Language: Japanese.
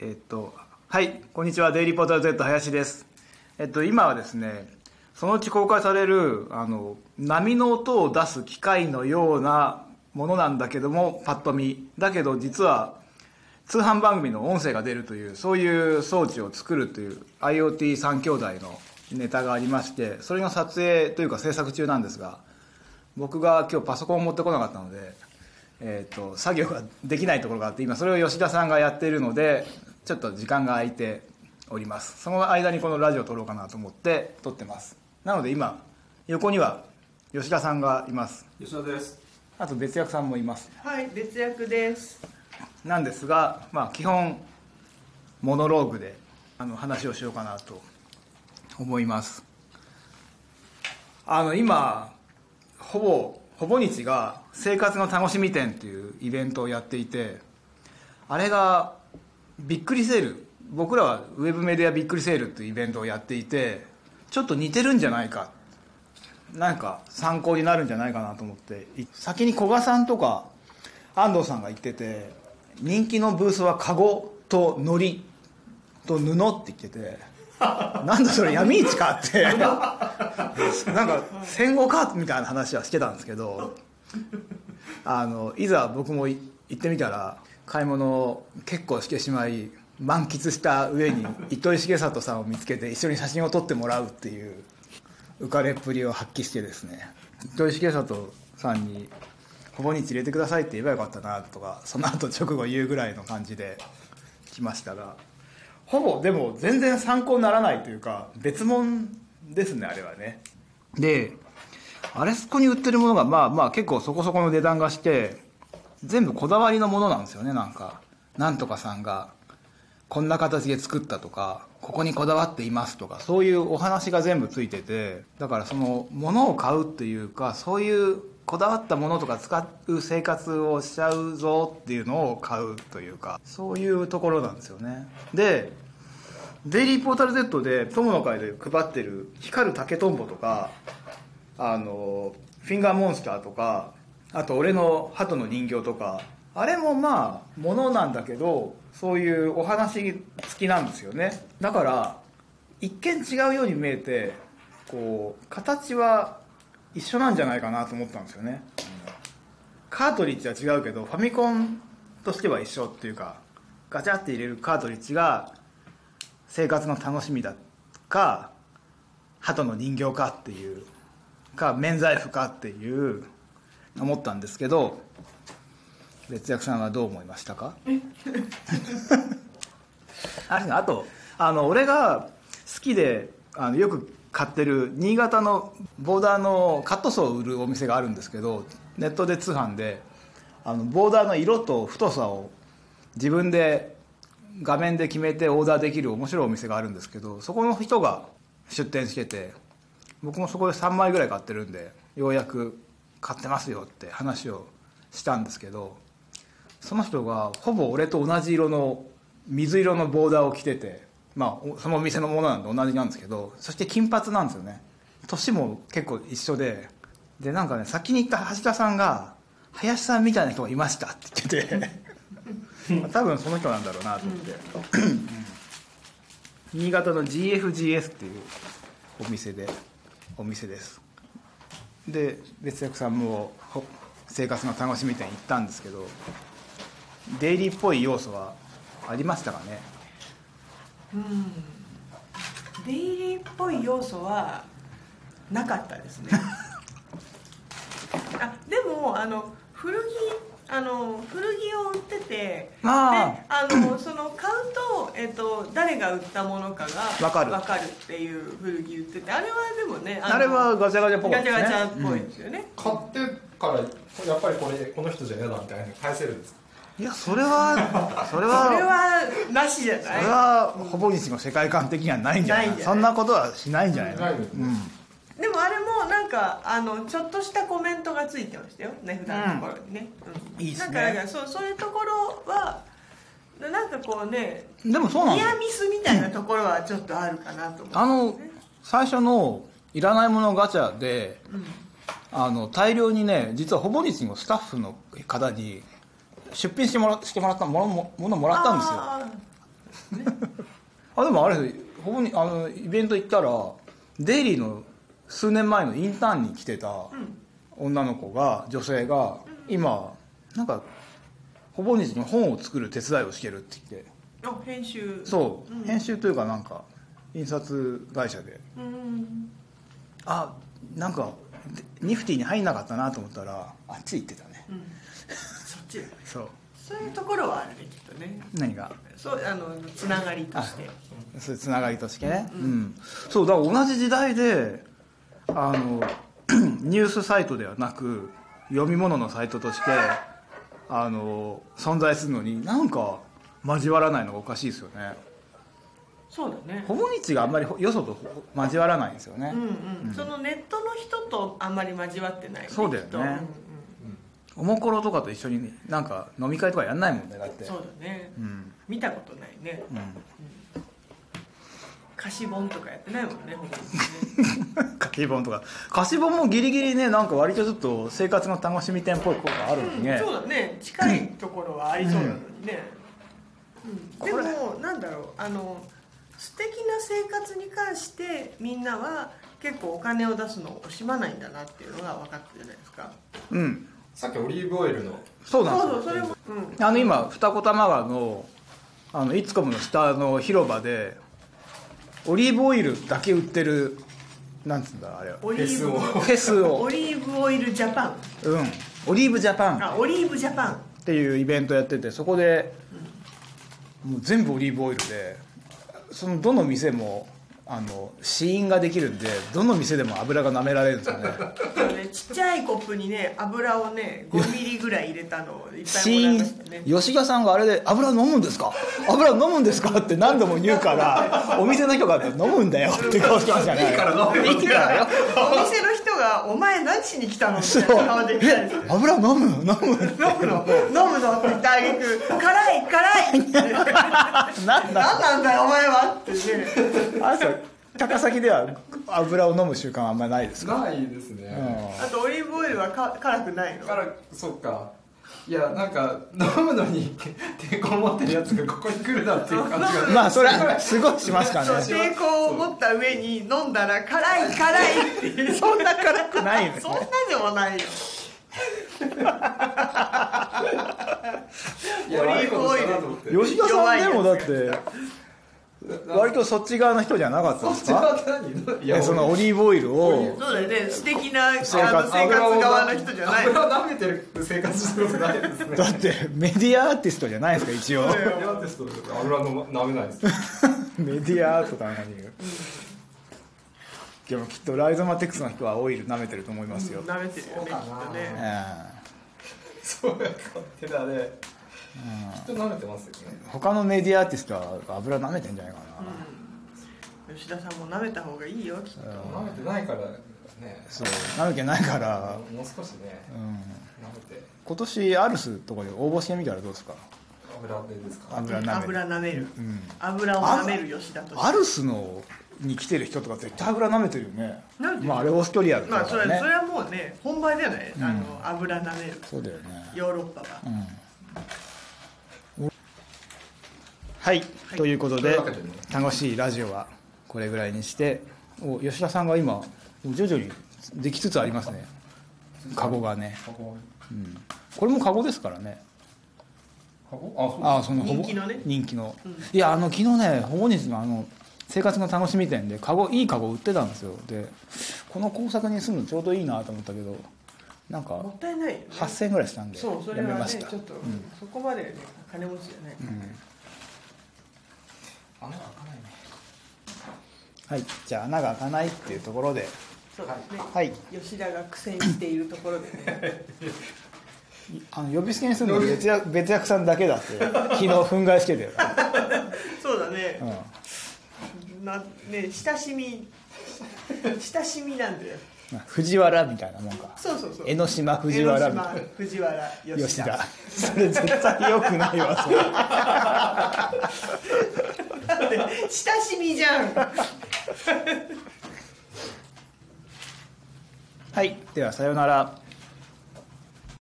えっと、はい、こんにちは、デイリーポータル Z 林です。えっと、今はですね、そのうち公開される、あの、波の音を出す機械のようなものなんだけども、パッと見。だけど、実は、通販番組の音声が出るという、そういう装置を作るという IoT3 兄弟のネタがありまして、それの撮影というか制作中なんですが、僕が今日パソコンを持ってこなかったので、えー、と作業ができないところがあって今それを吉田さんがやっているのでちょっと時間が空いております。その間にこのラジオを撮ろうかなと思って撮ってます。なので今横には吉田さんがいます。吉田です。あと別役さんもいます。はい、別役です。なんですが、まあ、基本モノローグであの話をしようかなと思います。あの今ほぼほぼ日が生活の楽しみ展っていうイベントをやっていてあれがびっくりセール。僕らはウェブメディアびっくりセールっていうイベントをやっていてちょっと似てるんじゃないか。なんか参考になるんじゃないかなと思って。先に古賀さんとか安藤さんが言ってて人気のブースはカゴと糊と布って言ってて なんだそれ闇市かって。なんか戦後かみたいな話はしてたんですけどあのいざ僕も行ってみたら買い物を結構してしまい満喫した上に糸井重里さんを見つけて一緒に写真を撮ってもらうっていう浮かれっぷりを発揮してですね。糸井重里さんに「ほぼ日入れてください」って言えばよかったなとかその後直後言うぐらいの感じで来ましたがほぼでも全然参考にならないというか別物ですねあれはね。であれそこに売ってるものがまあまあ結構そこそこの値段がして全部こだわりのものなんですよねなんか。なんとかさんがこんな形で作ったとかここにこだわっていますとかそういうお話が全部ついててだからその物を買うっていうかそういうこだわったものとか使う生活をしちゃうぞっていうのを買うというかそういうところなんですよね。でデイリーポータル Z で友の会で配ってる光る竹とんぼとかあのフィンガーモンスターとかあと俺の鳩の人形とかあれもまあものなんだけどそういうお話付きなんですよね。だから一見違うように見えてこう形は一緒なんじゃないかなと思ったんですよね。カートリッジは違うけどファミコンとしては一緒っていうかガチャって入れるカートリッジが生活の楽しみだか鳩の人形かっていうか免罪符かっていう思ったんですけど別役さんはどう思いましたか？あとあの俺が好きであのよく買ってる新潟のボーダーのカットソーを売るお店があるんですけどネットで通販であのボーダーの色と太さを自分で画面で決めてオーダーできる面白いお店があるんですけどそこの人が出店してて僕もそこで3枚ぐらい買ってるんでようやく買ってますよって話をしたんですけどその人がほぼ俺と同じ色の水色のボーダーを着ててまあそのお店のものなんで同じなんですけどそして金髪なんですよね。年も結構一緒ででなんかね先に行った橋田さんが「林さんみたいな人がいました」って言っててまあ 多分その人なんだろうなと思って、新潟の GFGS っていうお店でお店です。で別役さんもほ生活の楽しみ店行ったんですけどデイリーっぽい要素はありましたかねデイリーっぽい要素はなかったですね。あ、でもあの古着あの古着を売ってて、あであのその買うとえっと誰が売ったものかがわかる。わかるっていう古着売ってて、あれはでもね、のあれはガチャガチャっぽかったですね。ガチャガチャっぽいですよね。買ってからやっぱりこれこの人じゃ嫌だみたいな返せるんですか？いやそれはそれ それははなしじゃそない。れ。はほぼ日の世界観的にはないんじゃないないんじゃない。そんなことはしないんじゃないの？うん。でもあれもなんかあのちょっとしたコメントがついてましたよ値札のところにね、うん。いいっすね。なんかだからそうそういうところはなんかこうねでもそうなんニアミスみたいなところはちょっとあるかなと思う、あの最初のいらないものガチャで、あの大量にね実はほぼ日のスタッフの方に出品してもらしてもらったものもものもらったんですよ。あ あでもあれほぼにあのイベント行ったらデイリーの数年前のインターンに来てた女の子が女性が今なんかほぼ日に本を作る手伝いをしてるって言って。あ編集。そう、ん。編集というかなんか印刷会社で。うん。あなんかニフティに入んなかったなと思ったらあっち行ってたね。うんそっちだね。そう。そういうところはあるねきっとね。何が？そうあのつながりとして。そういうつながりとしてね、うん。そうだから同じ時代であの ニュースサイトではなく読み物のサイトとしてあの存在するのになんか交わらないのがおかしいですよね。そうだね。ほぼ日があんまりよそと交わらないんですよね、うんうん、そのネットの人とあんまり交わってない、ね、そうだよね。うんおもころとかと一緒になんか飲み会とかやんないもんねだって。そうだね、うん。見たことないね。うん。貸し本とかやってないもんね ほぼね。貸し本とか。貸し本もギリギリねなんか割とちょっと生活の楽しみ点っぽいことがあるのにね、そうだね。近いところはありそうなのにね、うん。でもなんだろう。あの素敵な生活に関してみんなは結構お金を出すのを惜しまないんだなっていうのが分かってるじゃないですか。うんさっきオリーブオイルの。そうなんですよ。そうん、あの今二子玉川のあのイツコムの下の広場でオリーブオイルだけ売ってるなんつうんだあれは。オリーブフェスを。オリーブオイルジャパン。うん。オリーブジャパン。あオリーブジャパン。っていうイベントやっててそこでもう全部オリーブオイルでそのどの店もあの試飲ができるんでどの店でも油が舐められるんですよね。ねちっちゃいコップにね油をね5ミリぐらい入れたのをいっぱ試いもらましたね。吉賀さんがあれで「油飲むんですか？油飲むんですか?」って何度も言うからお店の人が「飲むんだよ」って顔してましたね。いいから飲むいいからよお店の人が「お前何しに来たの?」みそたいうな顔で来たんですよ。え油飲む？飲む？飲むの？飲むの？って言ってあげく辛い辛い。ってなんだ？何なんだよお前はってね。あ高崎では油を飲む習慣はあんまりないですか、ないですね、あとオリーブオイルはか辛くないの？だからそっかいやなんか飲むのに抵抗持ってるやつがここに来るなっていう感じがまあそれはすごいしますからね。抵抗を持った上に飲んだら辛い辛いっていう。そんな辛くないよね。そんなでもないよ。いや悪いことしたなと思って。吉田さんでもだって割とそっち側の人じゃなかったんですか？そそのオリーブオイルをそうだよね。素敵なあの生生活活側の人じゃない。油を舐めてる生活してることないですね。だってメディアアーティストじゃないですか一応。アーティストです油の舐めないです。メディアアートかなんかに言う？でもきっとライゾマテックスの人はオイル舐めてると思いますよ、舐めてるよねきっとうねんそうや勝手だねきっと舐めてますよね他のメディアアーティストは油舐めてんじゃないかな、吉田さんも舐めた方がいいよきっと。舐めてないからね。そう舐めてないから、もう少しねうん、舐めて。今年アルスとかで応募してみたらどうですか？油でですか？油舐める。油舐める。ん。油を舐める吉田として。アルスのに来てる人とか絶対油舐めてるよね。まああれオーストリアだまあそれからね、それはもうね本場じゃない、あの油舐める。そうだよね。ヨーロッパは、うんはい、ということで楽しいラジオはこれぐらいにしてお吉田さんが今徐々にできつつありますね。カゴがね、うん、これもカゴですからね。あその人気のね。人気の、いやあの昨日ねほぼ日のあの生活の楽しみ店でカゴいいカゴ売ってたんですよ。でこの工作にするのちょうどいいなと思ったけどなんかもったいないよね。8000円ぐらいしたんでそうそれはねやめました。ちょっと、そこまでね金持ちじゃない、穴が開かないね。はいじゃあ穴が開かないっていうところで。そうですね、はい。吉田が苦戦しているところでね。あの呼び捨てにするの別役別役さんだけだって昨日憤慨してたよ、そうだね。う、ん。なね親しみ親しみなんだよ。藤原みたいなもんか。そうそうそう。江ノ島藤原みたいな。江ノ島藤原吉田。吉田。それ絶対よくないわそれ 親しみじゃん。はいではさようなら。